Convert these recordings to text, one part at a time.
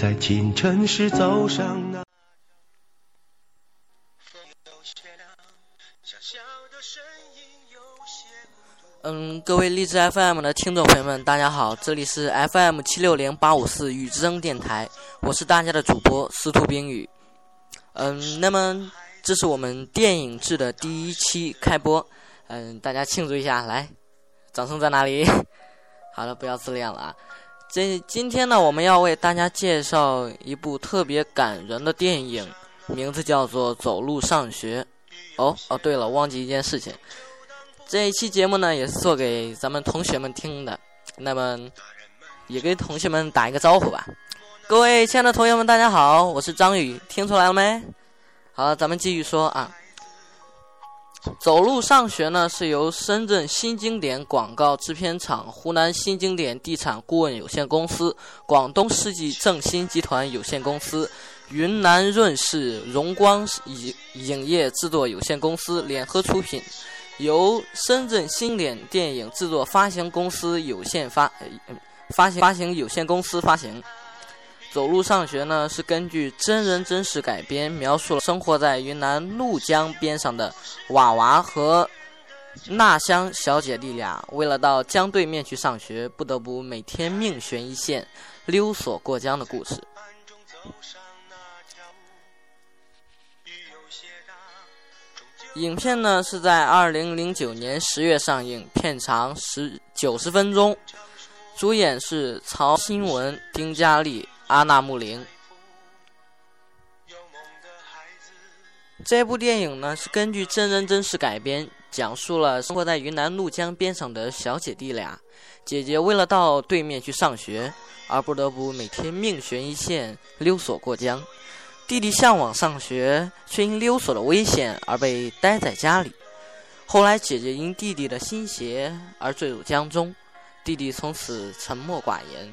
在清晨时走上那嗯，各位荔枝 FM 的听众朋友们，大家好，这里是 FM 七六零八五四雨之声电台，我是大家的主播司徒冰雨。嗯，那么这是我们电影制的第一期开播，嗯，大家庆祝一下，来，掌声在哪里？好了，不要自恋了啊。这今天呢，我们要为大家介绍一部特别感人的电影，名字叫做《走路上学》。哦哦，对了，忘记一件事情。这一期节目呢，也是做给咱们同学们听的。那么，也给同学们打一个招呼吧。各位亲爱的同学们，大家好，我是张宇，听出来了没？好，咱们继续说啊。走路上学呢，是由深圳新经典广告制片厂、湖南新经典地产顾问有限公司、广东世纪正新集团有限公司、云南润世荣光影影业制作有限公司联合出品。由深圳新典电影制作发行公司有限发发行发行有限公司发行。走路上学呢是根据真人真事改编，描述了生活在云南怒江边上的娃娃和那香小姐弟俩，为了到江对面去上学，不得不每天命悬一线，溜索过江的故事。影片呢是在二零零九年十月上映，片长十九十分钟，主演是曹新文、丁嘉丽、阿娜木林。这部电影呢是根据真人真事改编，讲述了生活在云南怒江边上的小姐弟俩，姐姐为了到对面去上学，而不得不每天命悬一线，溜索过江。弟弟向往上学，却因溜索的危险而被待在家里。后来，姐姐因弟弟的心邪而坠入江中，弟弟从此沉默寡言。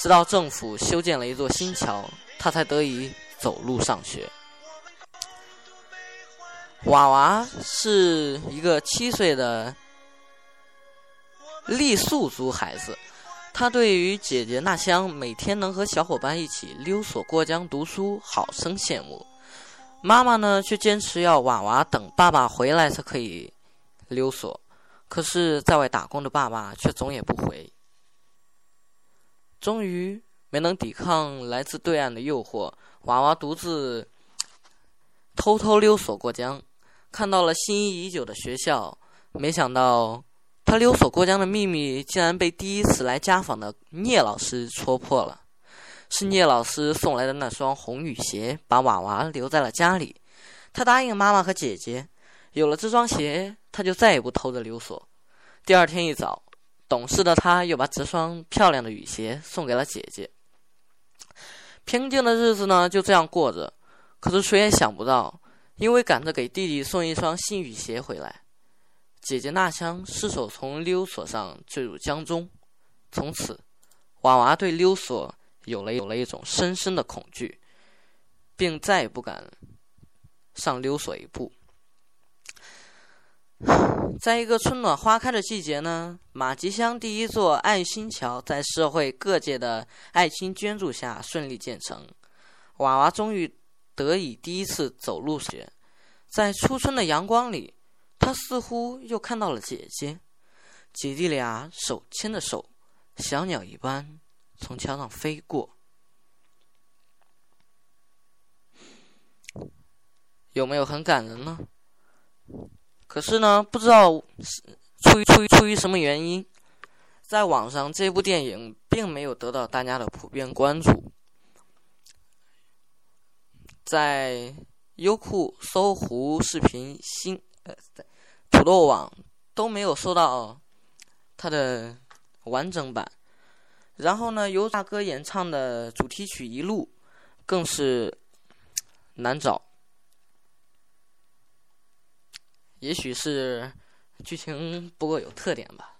直到政府修建了一座新桥，他才得以走路上学。娃娃是一个七岁的傈僳族孩子。他对于姐姐那香每天能和小伙伴一起溜索过江读书，好生羡慕。妈妈呢，却坚持要娃娃等爸爸回来才可以溜索。可是，在外打工的爸爸却总也不回。终于没能抵抗来自对岸的诱惑，娃娃独自偷偷溜索过江，看到了心仪已久的学校。没想到。他溜索过江的秘密竟然被第一次来家访的聂老师戳破了。是聂老师送来的那双红雨鞋，把娃娃留在了家里。他答应妈妈和姐姐，有了这双鞋，他就再也不偷着溜索。第二天一早，懂事的他又把这双漂亮的雨鞋送给了姐姐。平静的日子呢，就这样过着。可是谁也想不到，因为赶着给弟弟送一双新雨鞋回来。姐姐那香失手从溜索上坠入江中，从此，娃娃对溜索有了有了一种深深的恐惧，并再也不敢上溜索一步。在一个春暖花开的季节呢，马吉乡第一座爱心桥在社会各界的爱心捐助下顺利建成，娃娃终于得以第一次走路学，在初春的阳光里。他似乎又看到了姐姐，姐弟俩手牵着手，小鸟一般从桥上飞过。有没有很感人呢？可是呢，不知道出于出于出于什么原因，在网上这部电影并没有得到大家的普遍关注，在优酷、搜狐视频、新呃。土豆网都没有搜到它的完整版，然后呢，由大哥演唱的主题曲《一路》更是难找，也许是剧情不够有特点吧。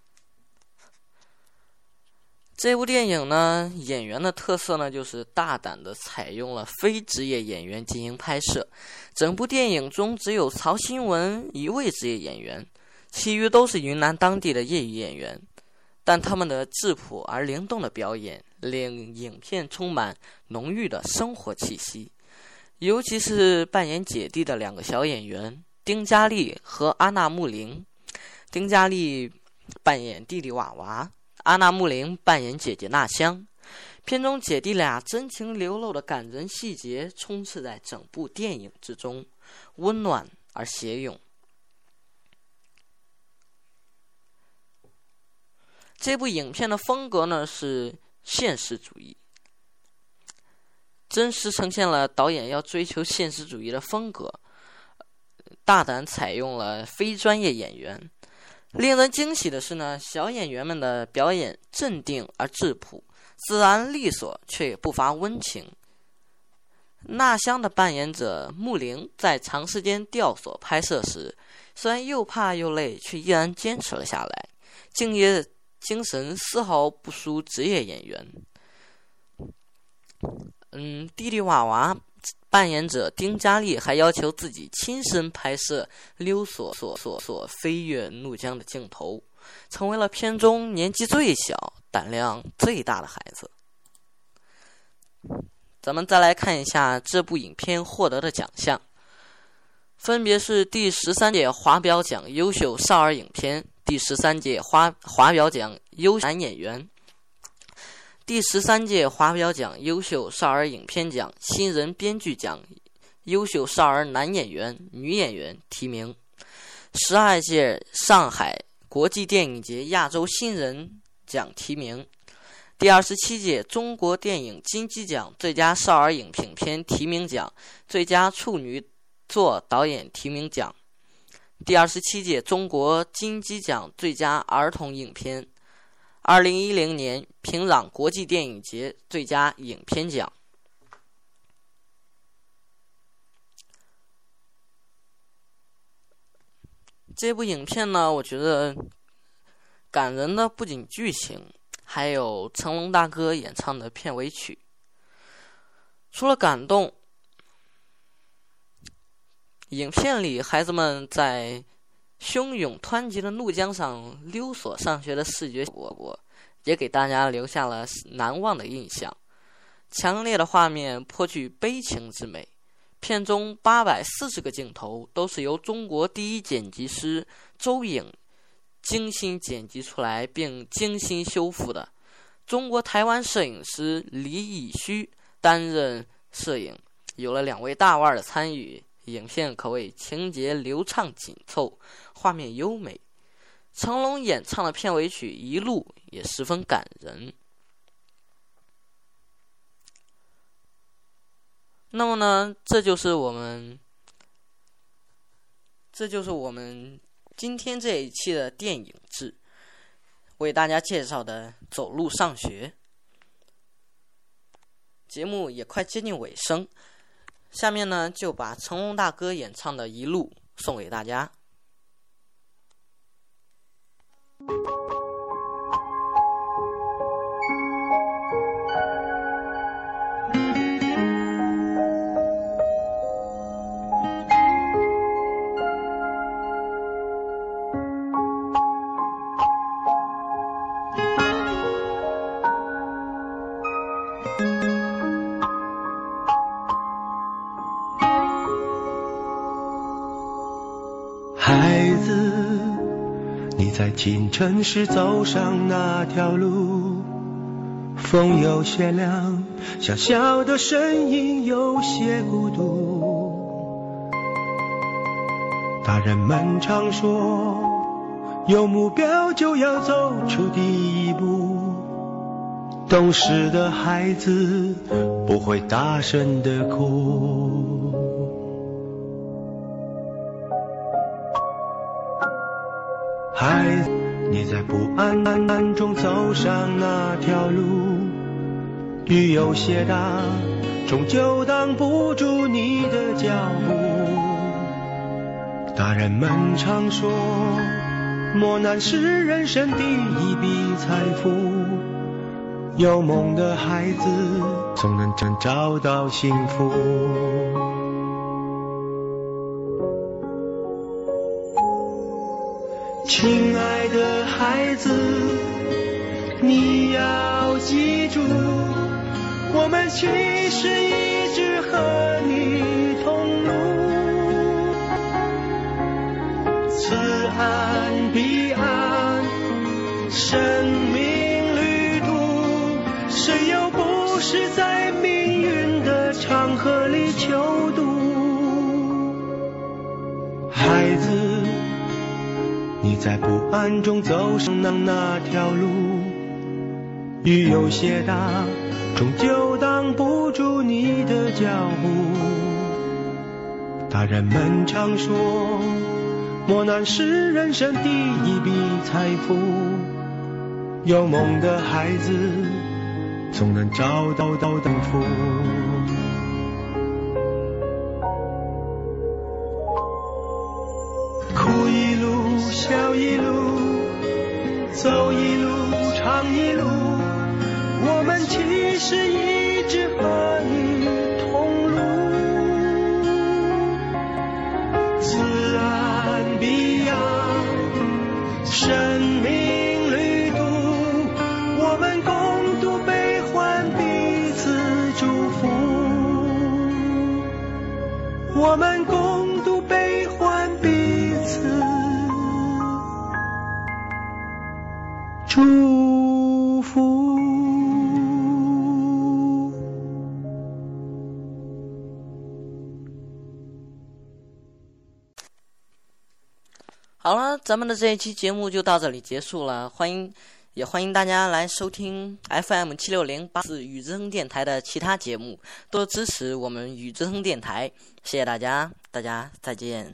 这部电影呢，演员的特色呢，就是大胆的采用了非职业演员进行拍摄。整部电影中只有曹新文一位职业演员，其余都是云南当地的业余演员。但他们的质朴而灵动的表演令影片充满浓郁的生活气息。尤其是扮演姐弟的两个小演员丁嘉丽和阿娜木林，丁嘉丽扮演弟弟瓦娃，阿娜木林扮演姐姐娜香。片中姐弟俩真情流露的感人细节充斥在整部电影之中，温暖而写咏。这部影片的风格呢是现实主义。真实呈现了导演要追求现实主义的风格，大胆采用了非专业演员。令人惊喜的是呢，小演员们的表演镇定而质朴，自然利索，却也不乏温情。纳香的扮演者木灵在长时间吊索拍摄时，虽然又怕又累，却依然坚持了下来，敬业精神丝毫不输职业演员。嗯，弟弟娃娃扮演者丁嘉丽还要求自己亲身拍摄溜索索索索飞越怒江的镜头，成为了片中年纪最小、胆量最大的孩子。咱们再来看一下这部影片获得的奖项，分别是第十三届华表奖优秀少儿影片、第十三届华华表奖优男演员。第十三届华表奖优秀少儿影片奖新人编剧奖优秀少儿男演员、女演员提名；十二届上海国际电影节亚洲新人奖提名；第二十七届中国电影金鸡奖最佳少儿影片提名奖、最佳处女作导演提名奖；第二十七届中国金鸡奖最佳儿童影片。二零一零年平壤国际电影节最佳影片奖。这部影片呢，我觉得感人的不仅剧情，还有成龙大哥演唱的片尾曲。除了感动，影片里孩子们在。汹涌湍急的怒江上溜索上学的视觉效果，也给大家留下了难忘的印象。强烈的画面颇具悲情之美。片中八百四十个镜头都是由中国第一剪辑师周颖精心剪辑出来并精心修复的。中国台湾摄影师李以虚担任摄影，有了两位大腕的参与。影片可谓情节流畅紧凑，画面优美。成龙演唱的片尾曲《一路》也十分感人。那么呢，这就是我们，这就是我们今天这一期的电影志，为大家介绍的《走路上学》。节目也快接近尾声。下面呢，就把成龙大哥演唱的《一路》送给大家。孩子，你在清晨时走上那条路，风有些凉，小小的身影有些孤独。大人们常说，有目标就要走出第一步。懂事的孩子不会大声的哭。孩子，你在不安中走上那条路，雨有些大，终究挡不住你的脚步。大人们常说，磨难是人生第一笔财富，有梦的孩子总能找到幸福。亲爱的孩子，你要记住，我们其实一直和你同路。此岸彼岸，生命旅途，谁又不是在命运的长河里求渡？孩子，在不安中走上那那条路，雨有些大，终究挡不住你的脚步。大人们常说，磨难是人生第一笔财富，有梦的孩子总能找到到幸福。哭一路，笑一路，走一路，唱一路，我们其实一直和你同路。此岸彼岸，生命旅途，我们共度悲欢，彼此祝福。我们共好了，咱们的这一期节目就到这里结束了。欢迎，也欢迎大家来收听 FM 七六零八四雨之声电台的其他节目，多支持我们雨之声电台。谢谢大家，大家再见。